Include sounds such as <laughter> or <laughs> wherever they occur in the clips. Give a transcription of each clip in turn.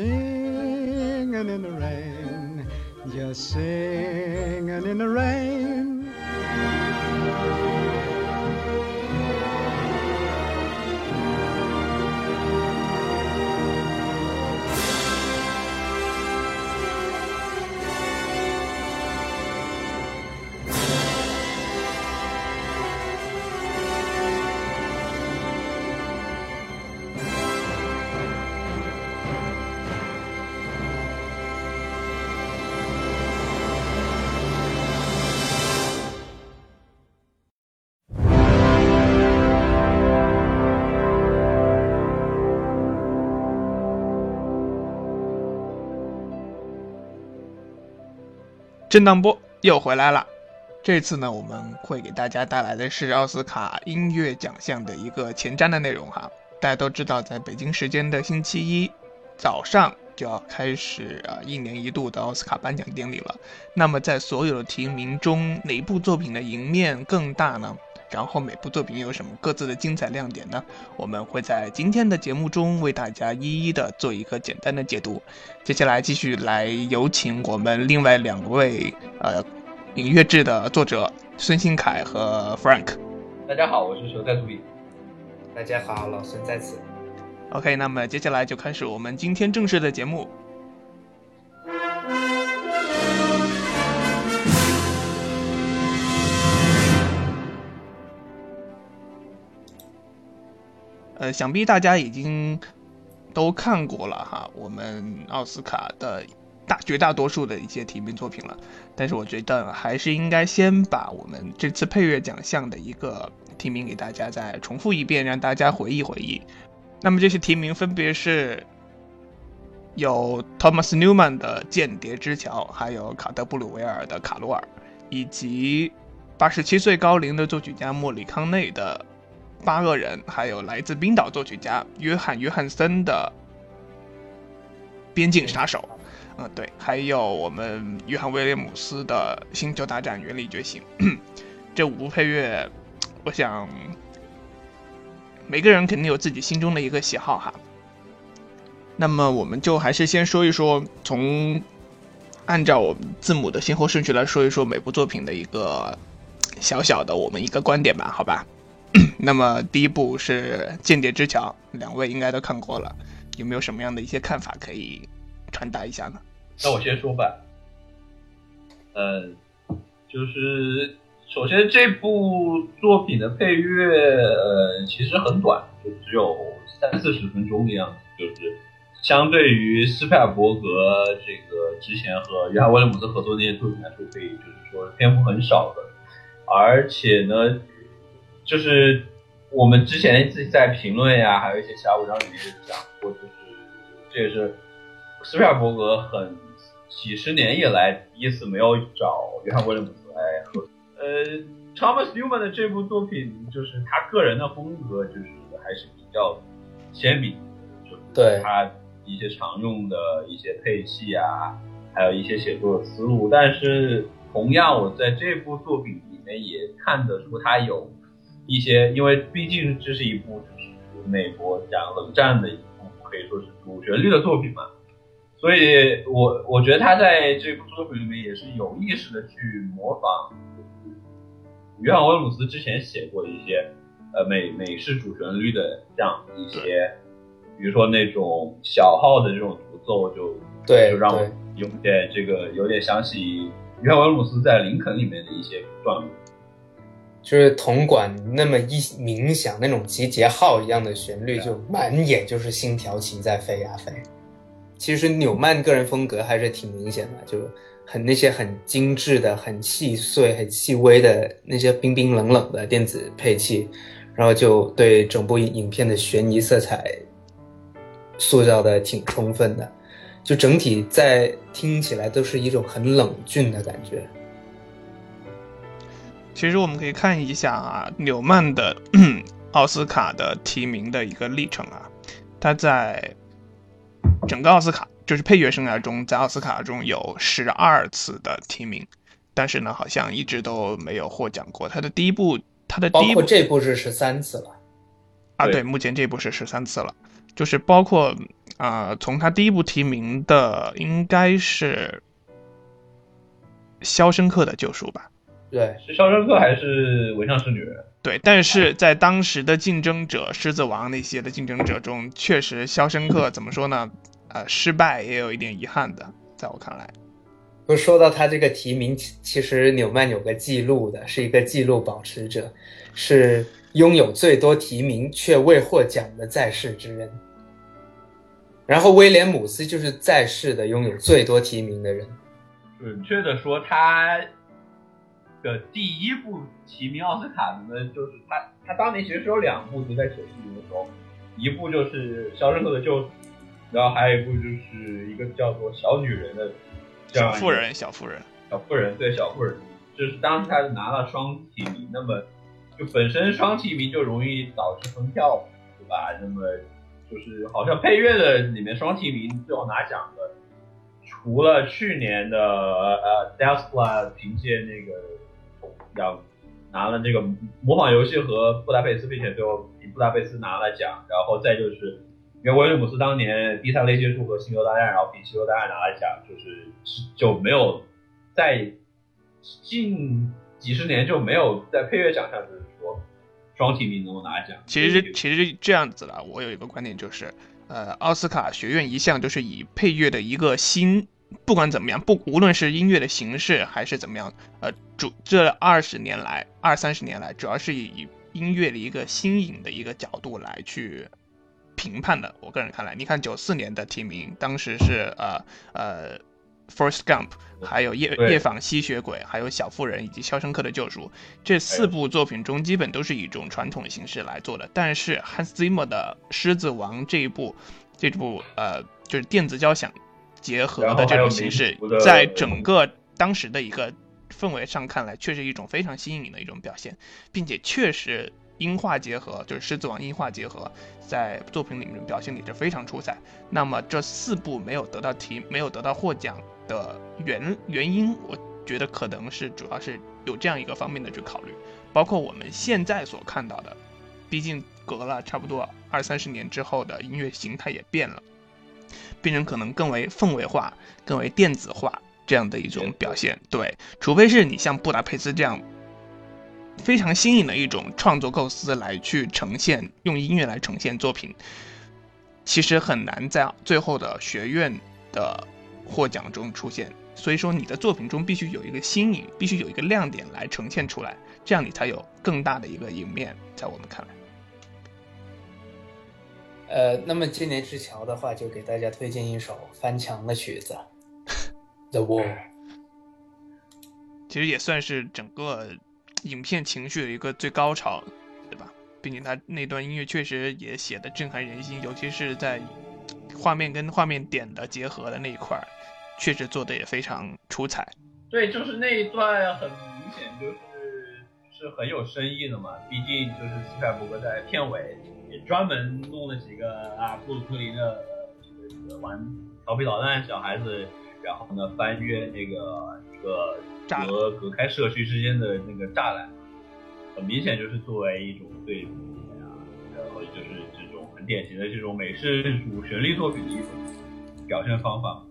singing in the rain, just singing in the rain. 震荡波又回来了，这次呢，我们会给大家带来的是奥斯卡音乐奖项的一个前瞻的内容哈。大家都知道，在北京时间的星期一早上就要开始啊一年一度的奥斯卡颁奖典礼了。那么在所有的提名中，哪部作品的赢面更大呢？然后每部作品有什么各自的精彩亮点呢？我们会在今天的节目中为大家一一的做一个简单的解读。接下来继续来有请我们另外两位呃影乐志的作者孙新凯和 Frank。大家好，我是手在助理。大家好，老孙在此。OK，那么接下来就开始我们今天正式的节目。呃，想必大家已经都看过了哈，我们奥斯卡的大绝大多数的一些提名作品了。但是我觉得还是应该先把我们这次配乐奖项的一个提名给大家再重复一遍，让大家回忆回忆。那么这些提名分别是有 Thomas Newman 的《间谍之桥》，还有卡德布鲁维尔的《卡罗尔》，以及八十七岁高龄的作曲家莫里康内的。八个人，还有来自冰岛作曲家约翰·约翰森的《边境杀手》，嗯，对，还有我们约翰·威廉姆斯的《星球大战：原力觉醒》。这五部配乐，我想每个人肯定有自己心中的一个喜好哈。那么，我们就还是先说一说，从按照我们字母的先后顺序来说一说每部作品的一个小小的我们一个观点吧，好吧？<clears throat> 那么第一部是《间谍之桥》，两位应该都看过了，有没有什么样的一些看法可以传达一下呢？那我先说吧。呃，就是首先这部作品的配乐，呃，其实很短，就只有三四十分钟的样子，就是相对于斯皮尔伯格这个之前和约翰威廉姆斯合作那些作品来说，可以就是说篇幅很少的，而且呢。就是我们之前自己在评论呀，还有一些其他文章里面讲过，就是这也是斯皮尔伯格很几十年以来第一次没有找约翰威廉姆斯来合作。呃，Thomas Newman 的这部作品，就是他个人的风格，就是还是比较鲜明，就对他一些常用的一些配器啊，还有一些写作的思路。但是同样，我在这部作品里面也看得出他有。一些，因为毕竟这是一部就是美国讲冷战的一部可以说是主旋律的作品嘛，所以我我觉得他在这部作品里面也是有意识的去模仿约翰·威姆斯之前写过的一些呃美美式主旋律的这样一些，比如说那种小号的这种独奏，就对，就让我有点这个有点想起约翰·威姆斯在林肯里面的一些段落。就是铜管那么一冥想，那种集结号一样的旋律，就满眼就是星条旗在飞呀飞。其实纽曼个人风格还是挺明显的，就很那些很精致的、很细碎、很细微的那些冰冰冷冷的电子配器，然后就对整部影片的悬疑色彩塑造的挺充分的，就整体在听起来都是一种很冷峻的感觉。其实我们可以看一下啊，纽曼的 <clears throat> 奥斯卡的提名的一个历程啊，他在整个奥斯卡就是配乐生涯中，在奥斯卡中有十二次的提名，但是呢，好像一直都没有获奖过。他的第一部，他的第一部这部是十三次了啊，对，目前这部是十三次了，就是包括啊、从他第一部提名的应该是《肖申克的救赎》吧？对，是肖申克还是纹上是女人？对，但是在当时的竞争者，《狮子王》那些的竞争者中，确实《肖申克》怎么说呢？呃，失败也有一点遗憾的，在我看来。不是说到他这个提名，其其实纽曼有个记录的，是一个记录保持者，是拥有最多提名却未获奖的在世之人。然后威廉姆斯就是在世的拥有最多提名的人。准确的说，他的第一部提名奥斯卡的呢，就是他他当年其实是有两部都在九四年的时候，一部就是《肖申克的救赎》，然后还有一部就是一个叫做《小女人》的这样小妇人，小妇人，小妇人对小妇人，就是当时他拿了双提名，那么就本身双提名就容易导致分票，对吧？那么就是好像配乐的里面双提名最后拿奖的，除了去年的呃 Despla 凭借那个叫拿了这个模仿游戏和布达佩斯，并且最后以布达佩斯拿了奖，然后再就是。因为威廉姆斯当年第三类接触和星球大战，然后比星球大战拿了奖，就是就没有在近几十年就没有在配乐奖项就是说双提名能够拿奖。其实其实这样子了，我有一个观点就是，呃，奥斯卡学院一向就是以配乐的一个新，不管怎么样，不无论是音乐的形式还是怎么样，呃，主这二十年来二三十年来，主要是以音乐的一个新颖的一个角度来去评判的。我个人看来，你看九四年的提名，当时是呃呃。First Gump，还有夜夜访吸血鬼，还有小妇人以及肖申克的救赎，这四部作品中基本都是以一种传统形式来做的。但是 Hans Zimmer 的《狮子王》这一部，这部呃就是电子交响结合的这种形式在整个当时的一个氛围上看来，确是一种非常新颖的一种表现，并且确实音画结合，就是《狮子王》音画结合，在作品里面表现力是非常出彩。那么这四部没有得到提，没有得到获奖的原原因，我觉得可能是主要是有这样一个方面的去考虑，包括我们现在所看到的，毕竟隔了差不多二三十年之后的音乐形态也变了，变成可能更为氛围化、更为电子化这样的一种表现。对，除非是你像布达佩斯这样非常新颖的一种创作构思来去呈现，用音乐来呈现作品，其实很难在最后的学院的获奖中出现。所以说，你的作品中必须有一个新颖，必须有一个亮点来呈现出来，这样你才有更大的一个赢面。在我们看来，呃，那么今年之桥的话，就给大家推荐一首翻墙的曲子，《The Wall》。其实也算是整个影片情绪的一个最高潮，对吧？毕竟他那段音乐确实也写的震撼人心，尤其是在画面跟画面点的结合的那一块儿，确实做的也非常出彩。对，就是那一段很明显就是是很有深意的嘛，毕竟就是斯皮尔伯格在片尾也专门弄了几个啊布鲁克林的这个这个玩调皮捣蛋的小孩子，然后呢翻越那个一个隔隔开社区之间的那个栅栏，很明显就是作为一种对比啊，然后就是这种很典型的这种美式主旋律作品的一种表现方法。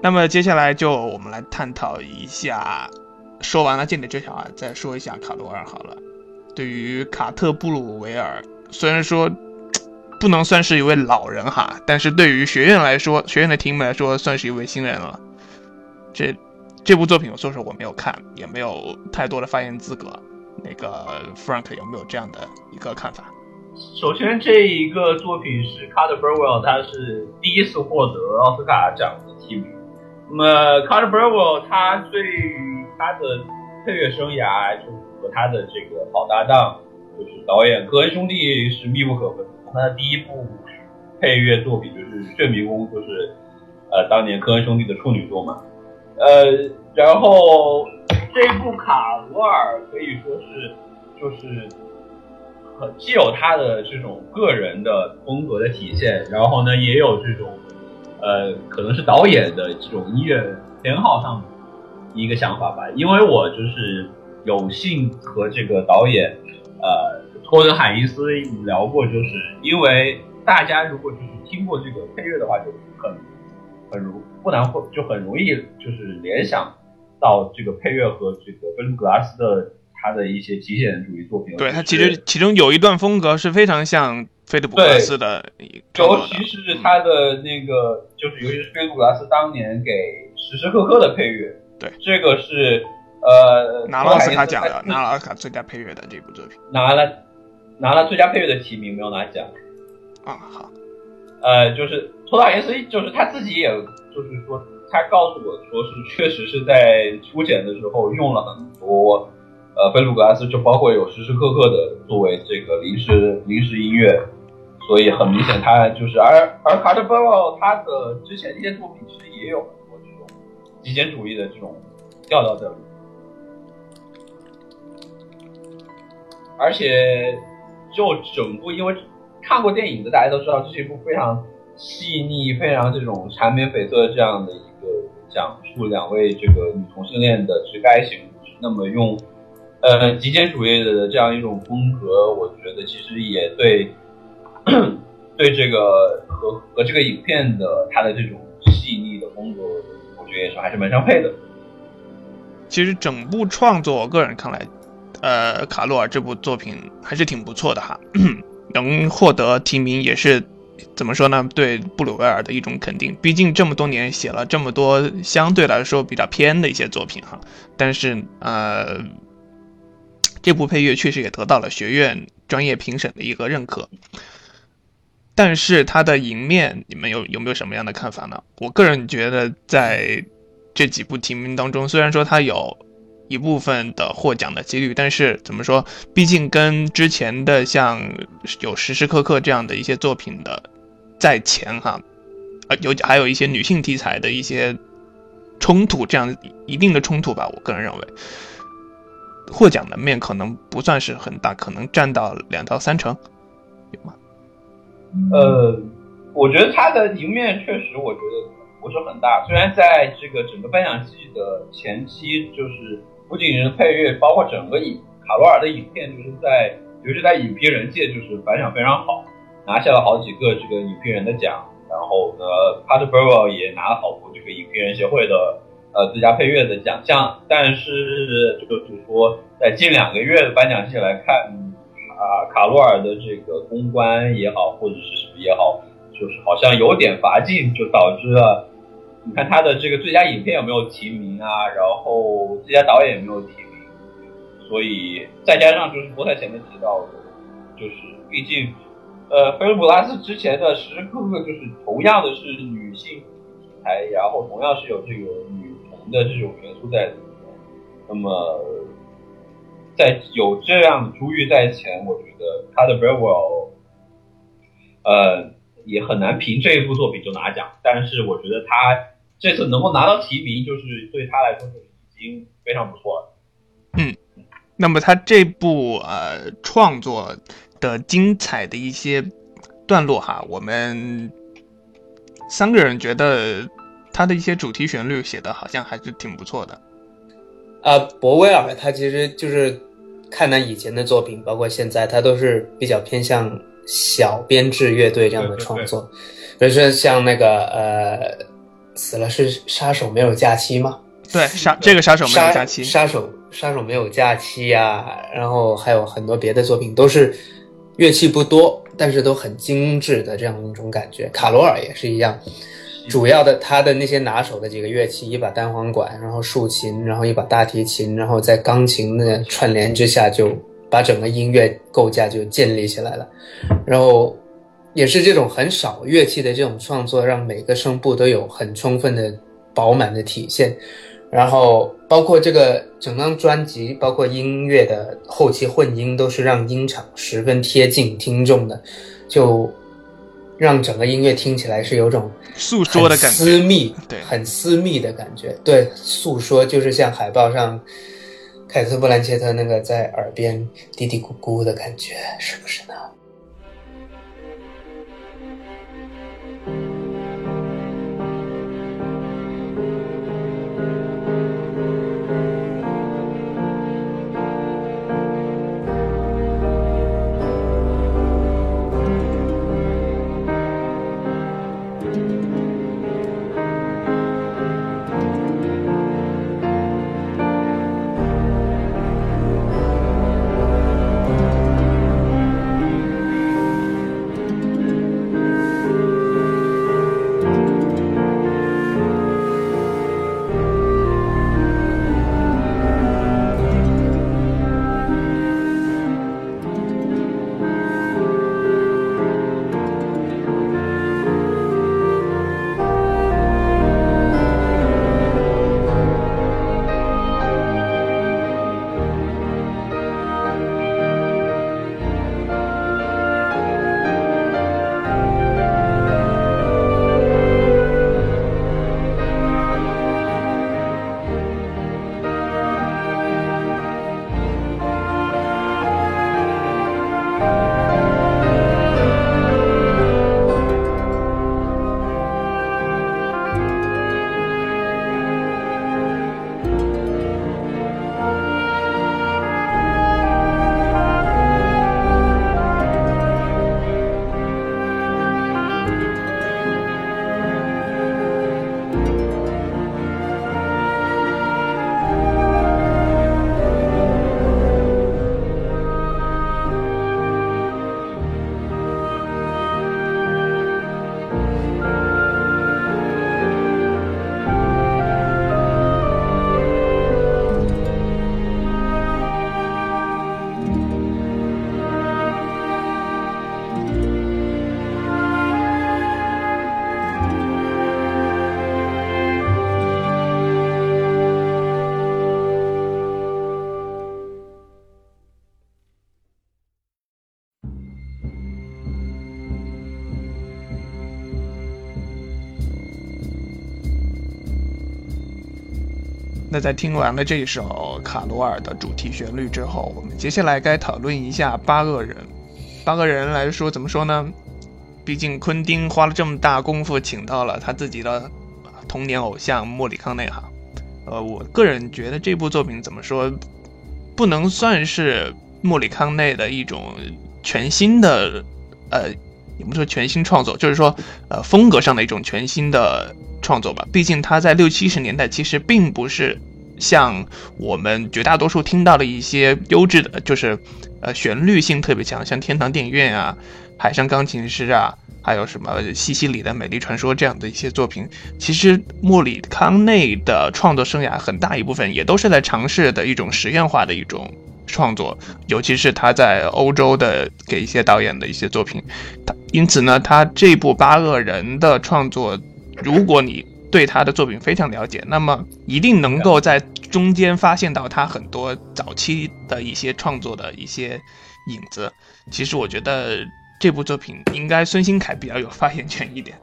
那么接下来就我们来探讨一下，说完了间谍这条啊，再说一下卡罗尔好了。对于卡特布鲁维尔，虽然说 <tsk> 不能算是一位老人哈，但是对于学院来说，学院的题目来说，算是一位新人了。这这部作品，我说实话我没有看，也没有太多的发言资格。那个 Frank 有没有这样的一个看法？首先，这一个作品是 Carter Burwell，他是第一次获得奥斯卡奖的提名。那么 Carter Burwell 他对他的配乐生涯，就和他的这个好搭档，就是导演科恩兄弟是密不可分。他的第一部配乐作品就是《炫迷宫》，就是呃当年科恩兄弟的处女作嘛。呃，然后这部卡罗尔可以说是就是很。既有他的这种个人的风格的体现，然后呢，也有这种，呃，可能是导演的这种音乐偏好上的一个想法吧。因为我就是有幸和这个导演，呃，托德海因斯聊过，就是因为大家如果就是听过这个配乐的话，就很很容不难会就很容易就是联想到这个配乐和这个格拉斯的。他的一些极简主义作品，对他其实其中有一段风格是非常像菲利普格斯的，尤其是他的那个，就是尤其是菲利普格斯当年给时时刻刻的配乐，对这个是呃拿了奥斯卡奖的，拿了奥斯卡最佳配乐的这部作品，拿了拿了最佳配乐的提名，没有拿奖。啊好，呃，就是托塔耶斯，就是他自己也就是说，他告诉我说是确实是在初剪的时候用了很多。呃，菲鲁格拉斯就包括有时时刻刻的作为这个临时临时音乐，所以很明显他就是，而而卡特布尔他的之前一些作品其实也有很多这种极简主义的这种调调在里面，而且就整部因为看过电影的大家都知道，这是一部非常细腻、非常这种缠绵悱恻这样的一个讲述两位这个女同性恋的这个爱情故事，那么用。呃，极简主义的这样一种风格，我觉得其实也对，<clears throat> 对这个和和这个影片的它的这种细腻的风格，我觉得也是还是蛮相配的。其实整部创作，我个人看来，呃，卡洛尔这部作品还是挺不错的哈，<clears throat> 能获得提名也是怎么说呢？对布鲁维尔的一种肯定。毕竟这么多年写了这么多相对来说比较偏的一些作品哈，但是呃。这部配乐确实也得到了学院专业评审的一个认可，但是它的赢面，你们有有没有什么样的看法呢？我个人觉得，在这几部提名当中，虽然说它有一部分的获奖的几率，但是怎么说，毕竟跟之前的像有时时刻刻这样的一些作品的在前哈，呃，有还有一些女性题材的一些冲突，这样一定的冲突吧，我个人认为。获奖的面可能不算是很大，可能占到两到三成，有吗？呃，我觉得他的赢面确实，我觉得不是很大。虽然在这个整个颁奖季的前期，就是不仅是配乐，包括整个影卡罗尔的影片，就是在尤其在影评人界就是反响非常好，拿下了好几个这个影评人的奖。然后呢，Pat b u r w e l l 也拿了好多这个影评人协会的。呃，最佳配乐的奖项，但是就是说，在近两个月的颁奖季来看，啊，卡罗尔的这个公关也好，或者是什么也好，就是好像有点乏劲，就导致了，你看他的这个最佳影片有没有提名啊？然后最佳导演有没有提名？所以再加上就是博才前面提到的，就是毕竟，呃，菲尔普拉斯之前的时时刻刻就是同样的是女性题材，然后同样是有这个女同。的这种元素在里面，那么在有这样的珠玉在前，我觉得他的 very well，呃，也很难凭这一部作品就拿奖。但是我觉得他这次能够拿到提名，就是对他来说就已经非常不错了。嗯，那么他这部呃创作的精彩的一些段落哈，我们三个人觉得。他的一些主题旋律写的好像还是挺不错的，啊，博威尔他其实就是看他以前的作品，包括现在，他都是比较偏向小编制乐队这样的创作，比如说像那个呃死了是杀手没有假期吗？对，杀这个杀手没有假期，杀手杀手没有假期呀、然后还有很多别的作品都是乐器不多，但是都很精致的这样一种感觉。卡罗尔也是一样，主要的他的那些拿手的几个乐器，一把单簧管，然后竖琴，然后一把大提琴，然后在钢琴的串联之下，就把整个音乐构架就建立起来了。然后也是这种很少乐器的这种创作，让每个声部都有很充分的饱满的体现。然后包括这个整张专辑，包括音乐的后期混音，都是让音场十分贴近听众的，就让整个音乐听起来是有种诉说的感觉私。密，对很私密的感觉。对，诉说就是像海报上凯特·布兰切特那个在耳边嘀嘀咕咕的感觉，是不是呢？在听完了这首卡罗尔的主题旋律之后，我们接下来该讨论一下八个人。八个人来说，怎么说呢？毕竟昆汀花了这么大功夫，请到了他自己的童年偶像莫里康内哈。呃，我个人觉得这部作品怎么说，不能算是莫里康内的一种全新的，呃，也不说全新创作，就是说，呃，风格上的一种全新的创作吧。毕竟他在六七十年代其实并不是像我们绝大多数听到的一些优质的，就是呃旋律性特别强，像天堂电影院啊、海上钢琴师啊，还有什么西西里的美丽传说这样的一些作品。其实莫里康内的创作生涯很大一部分也都是在尝试的一种实验化的一种。创作，尤其是他在欧洲的给一些导演的一些作品，他因此呢，他这部八恶人的创作，如果你对他的作品非常了解，那么一定能够在中间发现到他很多早期的一些创作的一些影子。其实我觉得这部作品应该孙兴凯比较有发言权一点。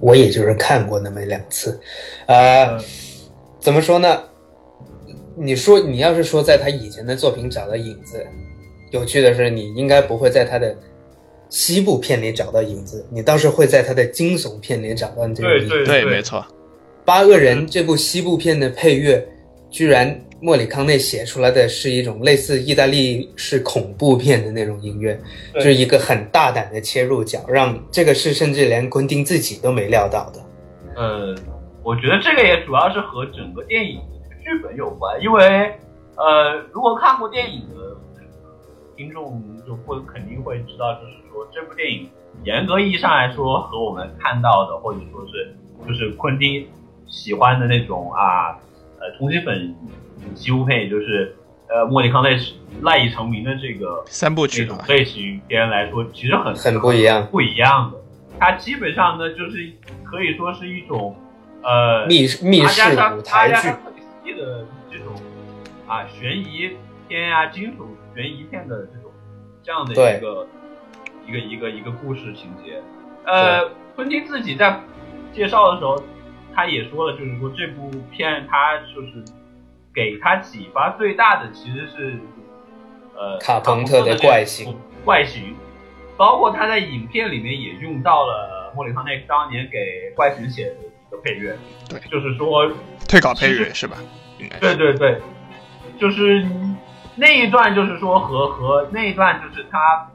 我也就是看过那么两次，呃，怎么说呢？你说你要是说在他以前的作品找到影子，有趣的是，你应该不会在他的西部片里找到影子，你倒是会在他的惊悚片里找到这个影子。对对，没错。八个人这部西部片的配乐，居然莫里康内写出来的是一种类似意大利式恐怖片的那种音乐，就是一个很大胆的切入角，让这个是甚至连昆汀自己都没料到的。呃，我觉得这个也主要是和整个电影的剧本有关，因为呃，如果看过电影的听众就会肯定会知道，就是说这部电影严格意义上来说和我们看到的或者说是就是昆汀喜欢的那种啊呃通缉粉几乎片，也就是呃莫里康内赖以成名的这个三部曲这种类型片来说，其实很很不一样，不一样的。它基本上呢，就是可以说是一种呃密密室舞台剧。的这种啊悬疑片啊、惊悚悬疑片的这种这样的一个一个一个一个故事情节。呃，昆汀自己在介绍的时候，他也说了，就是说这部片他就是给他启发最大的其实是呃卡朋特的怪形怪形。包括他在影片里面也用到了莫里康内当年给怪形写的一个配乐，对，就是说退稿配乐是吧？应该对对对，就是那一段，就是说和和那一段，就是他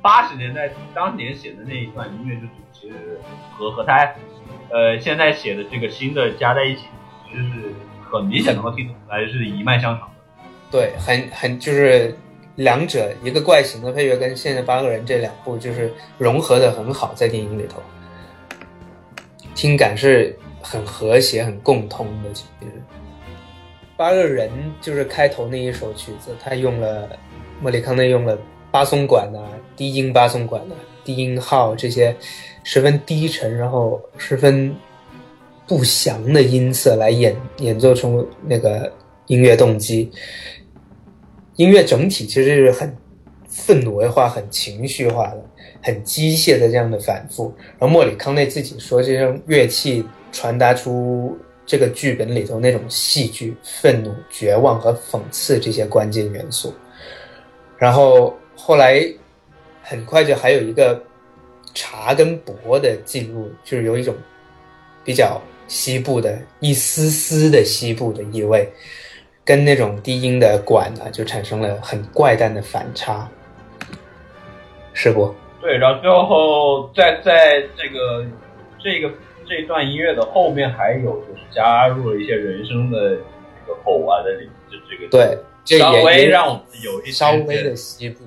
八十年代当年写的那一段音乐，就是其实和和他呃现在写的这个新的加在一起，其实是很明显能够听出来是一脉相承的。对，很很就是。两者一个怪形的配乐跟现在八个人这两部就是融合的很好，在电影里头，听感是很和谐、很共通的。其实八个人就是开头那一首曲子，他用了莫里康内用了巴松管啊、低音巴松管啊、低音号这些十分低沉，然后十分不祥的音色来演演奏出那个音乐动机。音乐整体其实是很愤怒化、很情绪化的、很机械的这样的反复。然后莫里康内自己说，这种乐器传达出这个剧本里头那种戏剧、愤怒、绝望和讽刺这些关键元素。然后后来很快就还有一个茶跟薄的进入，就是有一种比较西部的一丝丝的西部的意味。跟那种低音的管呢，就产生了很怪诞的反差，是不？对，然后最后在在这个这个这段音乐的后面，还有就是加入了一些人声的这个吼啊的这这个对，稍微让我们有一稍微的西部，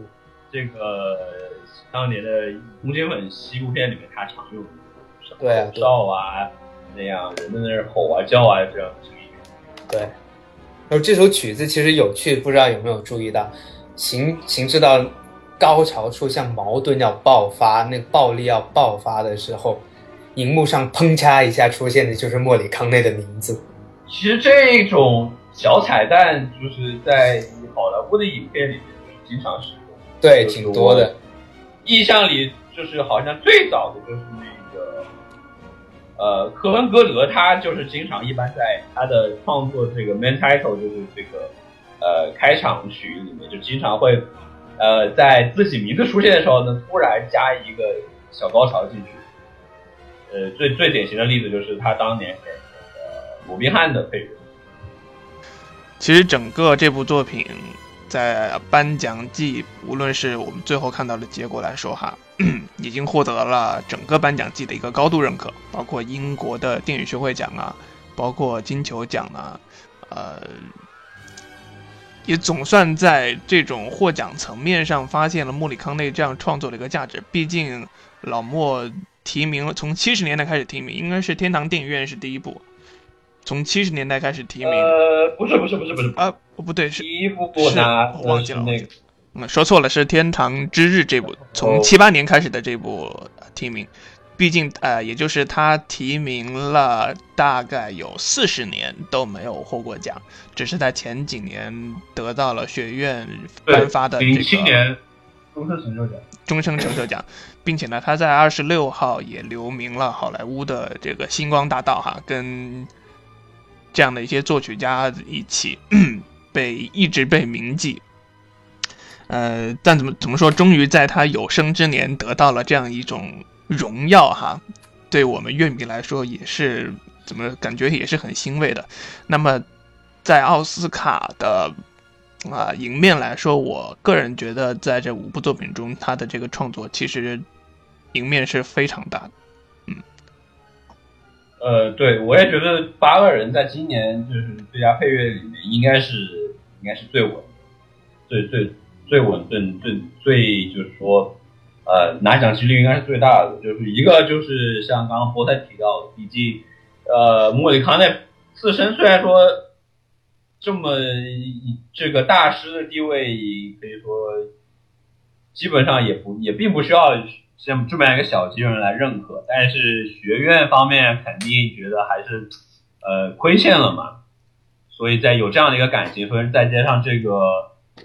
这个当年的红警粉西部片里面他常用的，对啊，哨啊那样人在那儿吼啊叫啊这样的声音，对。然后这首曲子其实有趣，不知道有没有注意到，行行至到高潮处，像矛盾要爆发，那个暴力要爆发的时候，荧幕上砰嚓一下出现的就是莫里康内的名字。其实这种小彩蛋就是在好莱坞的影片里面就是经常使用，对，挺多的。印象里就是好像最早的就是那个。呃，科恩格德他就是经常一般在他的创作这个 main title 就是这个呃开场曲里面，就经常会呃在自己名字出现的时候呢，突然加一个小高潮进去。呃，最最典型的例子就是他当年给那个鲁宾汉的配乐。其实整个这部作品在颁奖季，无论是我们最后看到的结果来说哈。已经获得了整个颁奖季的一个高度认可，包括英国的电影学会奖啊，包括金球奖啊，呃，也总算在这种获奖层面上发现了莫里康内这样创作的一个价值。毕竟老莫提名了，从七十年代开始提名，应该是《天堂电影院》是第一部，从七十年代开始提名。呃，不是不是不是不是啊，不对，是第一部是忘记了那个。说错了，是《天堂之日》这部，从七八年开始的这部提名，毕竟呃，也就是他提名了大概有四十年都没有获过奖，只是在前几年得到了学院颁发的这个七年终身成就奖，终身成就奖，<laughs> 并且呢，他在二十六号也留名了好莱坞的这个星光大道哈，跟这样的一些作曲家一起 <coughs> 被一直被铭记。呃，但怎么怎么说，终于在他有生之年得到了这样一种荣耀哈，对我们乐迷来说也是怎么感觉也是很欣慰的。那么，在奥斯卡的啊赢面来说，我个人觉得在这五部作品中，他的这个创作其实赢面是非常大的。嗯，呃，对，我也觉得八个人在今年就是最佳配乐里面应该是应该是最稳，最最最稳最最最就是说，呃，拿奖几率应该是最大的。就是一个就是像刚刚波特提到的，毕竟呃，莫里康内自身虽然说这么这个大师的地位，可以说基本上也不也并不需要。像这么样一个小级人来认可，但是学院方面肯定觉得还是，呃，亏欠了嘛。所以在有这样的一个感情，分再加上这个，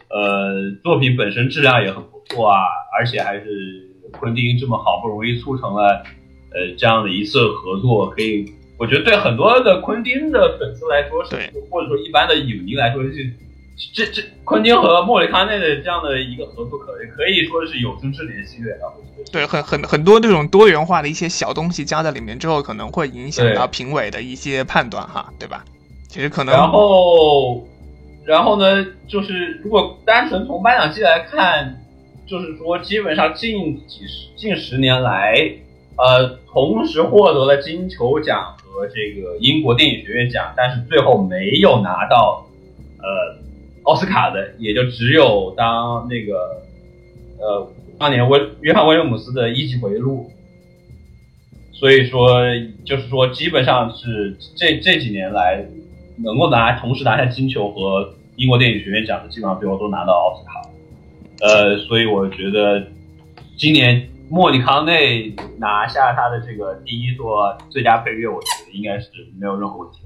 呃，作品本身质量也很不错啊，而且还是昆汀这么好不容易促成了，呃，这样的一次合作，可以，我觉得对很多的昆汀的粉丝来说，是或者说一般的影迷来说是。这这昆汀和莫里康内的这样的一个合作，可以可以说是有生之年心愿啊。对，很很很多这种多元化的一些小东西加在里面之后，可能会影响到评委的一些判断哈，对吧？其实可能。然后，然后呢，就是如果单纯从颁奖季来看，就是说基本上近几十近十年来，呃，同时获得了金球奖和这个英国电影学院奖，但是最后没有拿到，呃。奥斯卡的也就只有当那个，呃，当年威约翰威廉姆斯的一级回路，所以说就是说基本上是这这几年来能够拿同时拿下金球和英国电影学院奖的，基本上最后都拿到奥斯卡，呃，所以我觉得今年莫里康内拿下他的这个第一座最佳配乐，我觉得应该是没有任何问题。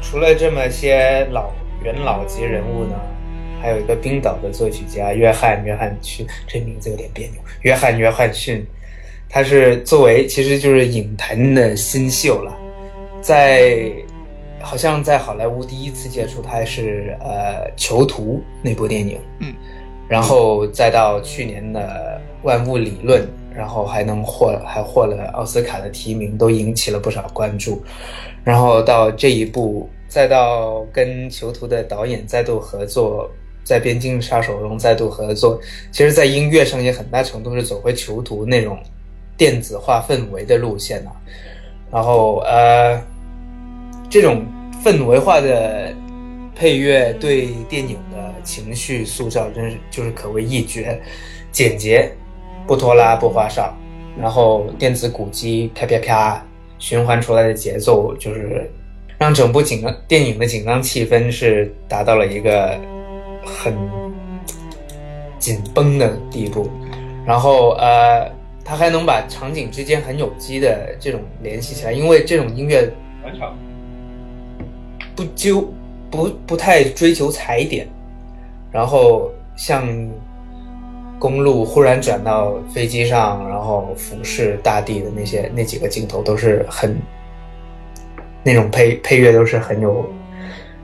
除了这么些老元老级人物呢，还有一个冰岛的作曲家约翰约翰逊，这名字有点别扭。约翰约翰逊，他是作为其实就是影坛的新秀了，在好像在好莱坞第一次接触他是呃《囚徒》那部电影，嗯，然后再到去年的《万物理论》，然后还能获还获了奥斯卡的提名，都引起了不少关注，然后到这一部。再到跟囚徒的导演再度合作，在《边境杀手》中再度合作，其实，在音乐上也很大程度是走回囚徒那种电子化氛围的路线啊。然后，呃，这种氛围化的配乐对电影的情绪塑造，真是就是可谓一绝，简洁，不拖拉，不花哨。然后，电子鼓机啪啪啪循环出来的节奏，就是。让整部紧张电影的紧张气氛是达到了一个很紧绷的地步，然后呃，他还能把场景之间很有机的这种联系起来，因为这种音乐不纠不不太追求踩点，然后像公路忽然转到飞机上，然后俯视大地的那些那几个镜头都是很。那种配配乐都是很有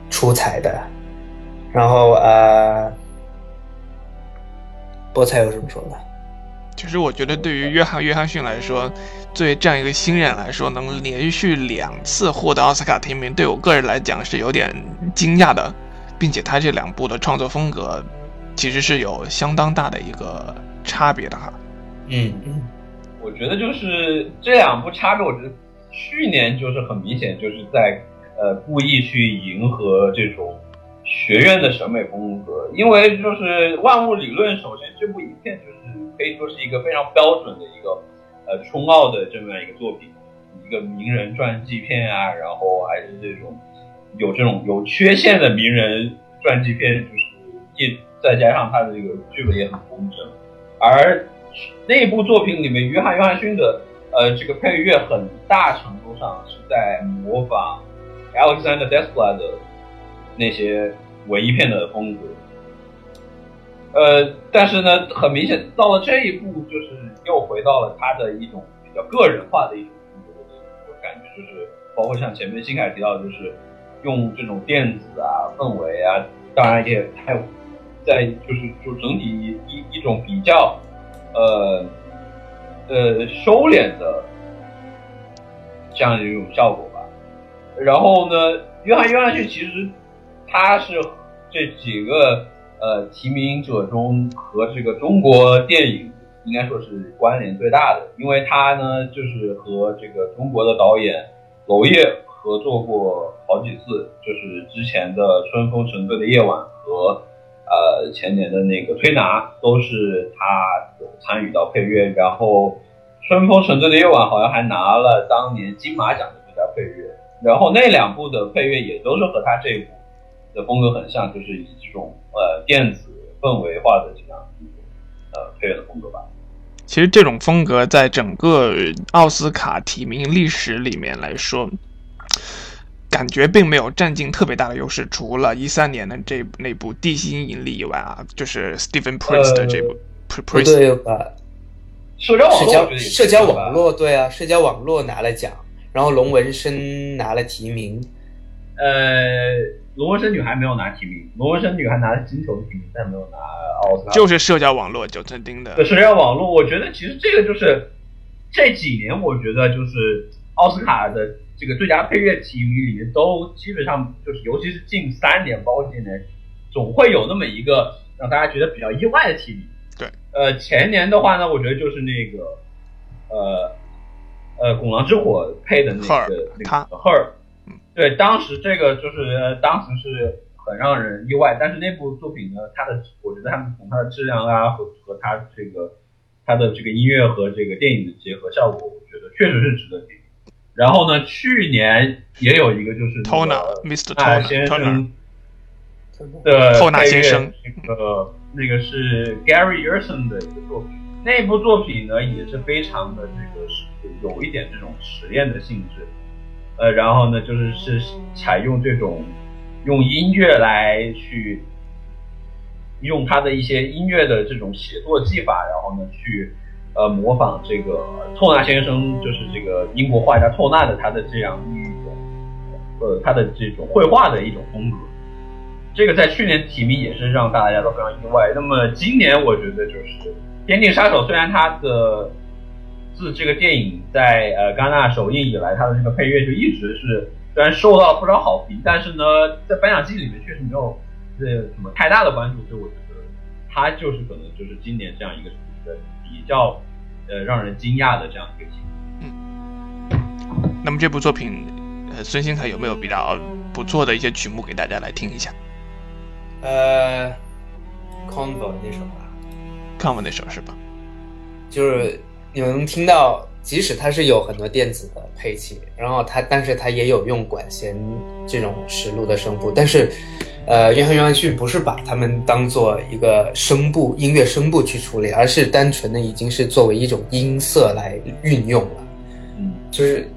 出彩的，然后呃，菠菜有什么说的？其实我觉得对于约翰约翰逊来说，作为这样一个新人来说，能连续两次获得奥斯卡提名，对我个人来讲是有点惊讶的，并且他这两部的创作风格其实是有相当大的一个差别的哈。嗯嗯，我觉得就是这两部差别，我觉得。去年就是很明显，就是在呃故意去迎合这种学院的审美风格，因为就是万物理论，首先这部影片就是可以说是一个非常标准的一个呃冲奥的这么样一个作品，一个名人传记片啊，然后还是这种有这种有缺陷的名人传记片，就是一再加上他的这个剧本也很工整，而那部作品里面，约翰约翰逊的。呃，这个配乐很大程度上是在模仿 Alexander Desplat 的那些文艺片的风格。呃，但是呢，很明显到了这一步，就是又回到了他的一种比较个人化的一种风格的一种感觉，就是包括像前面新凯提到，就是用这种电子啊、氛围啊，当然也还有在就是就整体一一种比较呃。呃，收敛的这样的一种效果吧。然后呢，约翰约翰逊其实他是这几个呃提名者中和这个中国电影应该说是关联最大的，因为他呢就是和这个中国的导演娄烨合作过好几次，就是之前的《春风沉醉的夜晚》和呃前年的那个《推拿》都是他有参与到配乐，然后《春风沉醉的夜晚》好像还拿了当年金马奖的最佳配乐。然后那两部的配乐也都是和他这一部的风格很像，就是以这种呃电子氛围化的这样一种呃配乐的风格吧。其实这种风格在整个奥斯卡提名历史里面来说，感觉并没有占尽特别大的优势。除了一三年的这那部《地心引力》以外啊，就是 Stephen Prince 的这部《Prince》对吧？社交社交社交网络对啊，社交网络拿了奖。然后龙纹身拿了提名，呃，龙纹身女孩没有拿提名，龙纹身女孩拿了金球提名，但没有拿奥斯卡。就是社交网络九寸钉的。对社交网络，我觉得其实这个就是这几年，我觉得就是奥斯卡的这个最佳配乐提名里面，都基本上就是，尤其是近三年，包括今年，总会有那么一个让大家觉得比较意外的提名。对，呃，前年的话呢，我觉得就是那个，呃。呃，拱狼之火配的那个那个 her，对，当时这个就是当时是很让人意外，但是那部作品呢，它的我觉得他们从它的质量啊和和它这个它的这个音乐和这个电影的结合效果，我觉得确实是值得提。然后呢，去年也有一个就是托纳，Mr. 托纳先生的托纳先生，那个那个是 Gary Yerson 的一个作品，那部作品呢也是非常的这个是。有一点这种实验的性质，呃，然后呢，就是是采用这种用音乐来去用他的一些音乐的这种写作技法，然后呢，去呃模仿这个透纳先生，就是这个英国画家透纳的他的这样一种呃他的这种绘画的一种风格。这个在去年提名也是让大家都非常意外。那么今年我觉得就是《边境杀手》，虽然它的自这个电影在呃戛纳首映以来，它的这个配乐就一直是虽然受到了不少好评，但是呢，在颁奖季里面确实没有这什么太大的关注，所以我觉得它就是可能就是今年这样一个比较呃让人惊讶的这样一个情况。嗯，那么这部作品，呃，孙兴凯有没有比较不错的一些曲目给大家来听一下？呃，Convo 那首吧，Convo 那首是吧？就是。你们能听到，即使它是有很多电子的配器，然后它，但是它也有用管弦这种实录的声部，但是，呃，约翰约翰逊不是把它们当做一个声部音乐声部去处理，而是单纯的已经是作为一种音色来运用了，嗯，就是，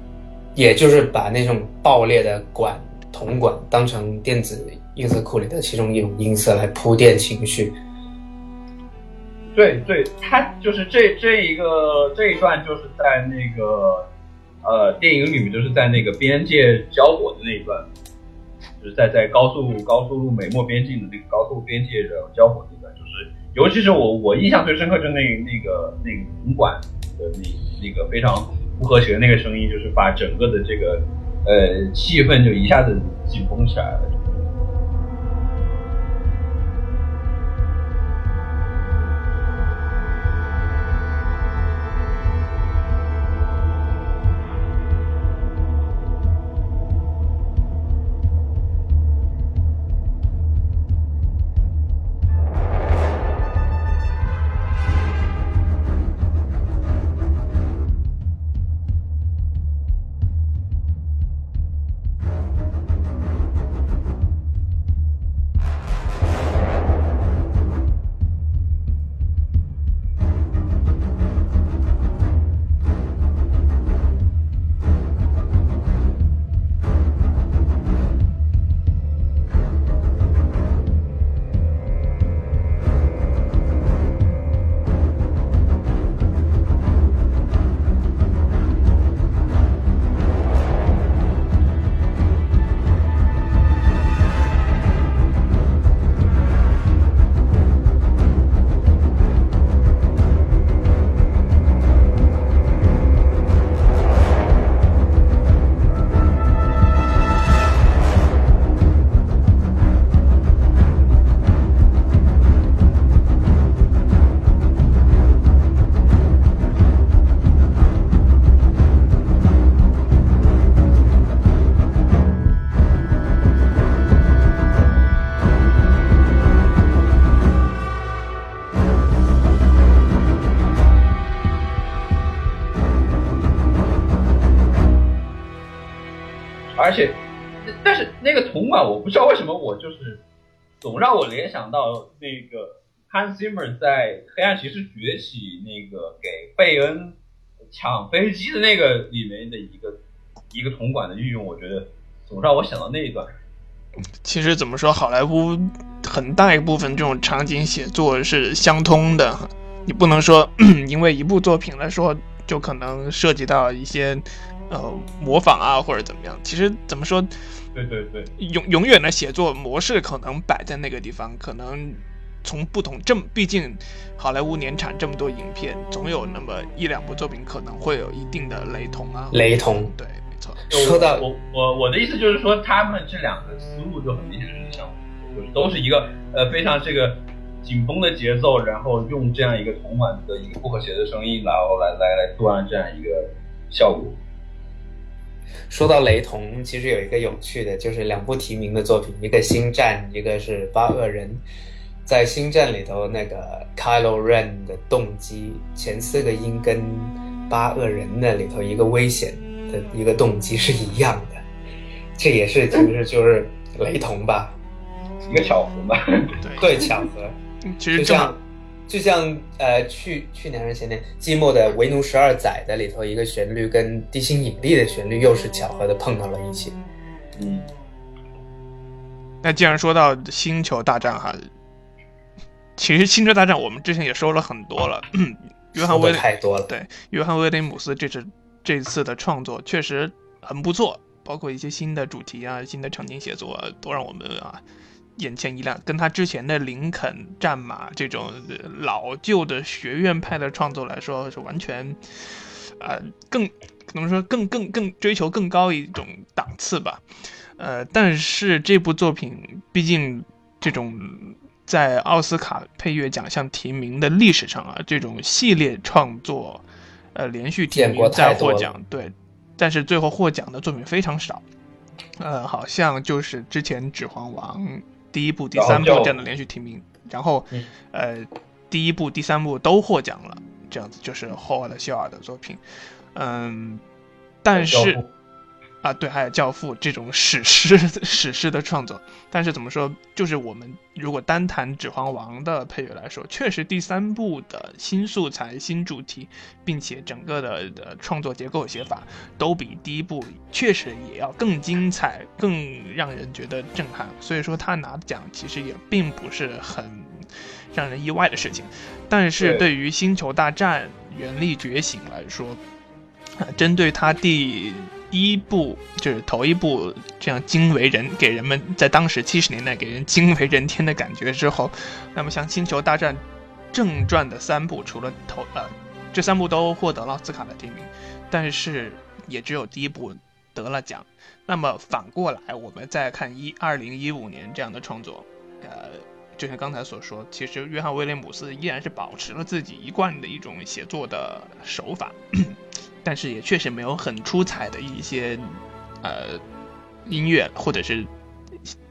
也就是把那种爆裂的管铜管当成电子音色库里的其中一种音色来铺垫情绪。对对，他就是这这一个这一段，就是在那个呃电影里面，就是在那个边界交火的那一段，就是在在高速高速路美墨边境的那个高速边界的交火那段，就是尤其是我我印象最深刻，就那那个那个铜管的那那个非常不和谐的那个声音，就是把整个的这个呃气氛就一下子紧绷起来了。让我联想到那个 Hans Zimmer 在《黑暗骑士崛起》那个给贝恩抢飞机的那个里面的一个一个铜管的运用，我觉得总让我想到那一段。其实怎么说，好莱坞很大一部分这种场景写作是相通的，你不能说 <clears throat> 因为一部作品来说就可能涉及到一些呃模仿啊或者怎么样。其实怎么说，对对对，永永远的写作模式可能摆在那个地方，可能从不同这么，毕竟好莱坞年产这么多影片，总有那么一两部作品可能会有一定的雷同啊。雷同，对，没错。说到我我我的意思就是说，他们这两个思路就很明显是相同，就是都是一个呃非常这个紧绷的节奏，然后用这样一个同款的一个不和谐的声音，然后来来来做完这样一个效果。说到雷同，其实有一个有趣的，就是两部提名的作品，一个《星战》，一个是《八恶人》。在《星战》里头，那个 Kylo Ren 的动机前四个音跟《八恶人》那里头一个危险的一个动机是一样的，这也是其实就是雷同吧，一个巧合吧。对，巧合。<laughs> 其实就像就像呃去去年还是前年，季末的《为奴十二载》的里头一个旋律跟《地心引力》的旋律又是巧合的碰到了一起。嗯，那既然说到《星球大战》哈，其实《星球大战》我们之前也说了很多了，<coughs> 约翰威太多了。对约翰威廉姆斯这次这次的创作确实很不错，包括一些新的主题啊、新的场景写作、啊，都让我们啊眼前一亮。跟他之前的林肯战马这种呃老旧的学院派的创作来说，是完全呃更可能说更更更追求更高一种档次吧。呃，但是这部作品毕竟这种在奥斯卡配乐奖项提名的历史上啊，这种系列创作，呃，连续提名再获奖，对，但是最后获奖的作品非常少，呃，好像就是之前《指环王》第一部、第三部这样的连续提名，然后嗯呃，第一部、第三部都获奖了，这样子就是霍华德·希尔的作品，嗯，但是。啊，对，还有《教父》这种史诗 <laughs> 史诗的创作，但是怎么说，就是我们如果单谈《指环王》的配乐来说，确实第三部的新素材、新主题，并且整个的的创作结构写法都比第一部确实也要更精彩、更让人觉得震撼。所以说他拿奖其实也并不是很让人意外的事情。但是对对于《星球大战：原力觉醒》来说，啊，针对他第一部就是头一部这样惊为人，给人们在当时七十年代给人惊为人天的感觉之后，那么像《星球大战》正传的三部，除了头呃这三部都获得了奥斯卡的提名，但是也只有第一部得了奖。那么反过来，我们再看一二零一五年这样的创作，呃，就像刚才所说，其实约翰威廉姆斯依然是保持了自己一贯的一种写作的手法，但是也确实没有很出彩的一些呃音乐或者是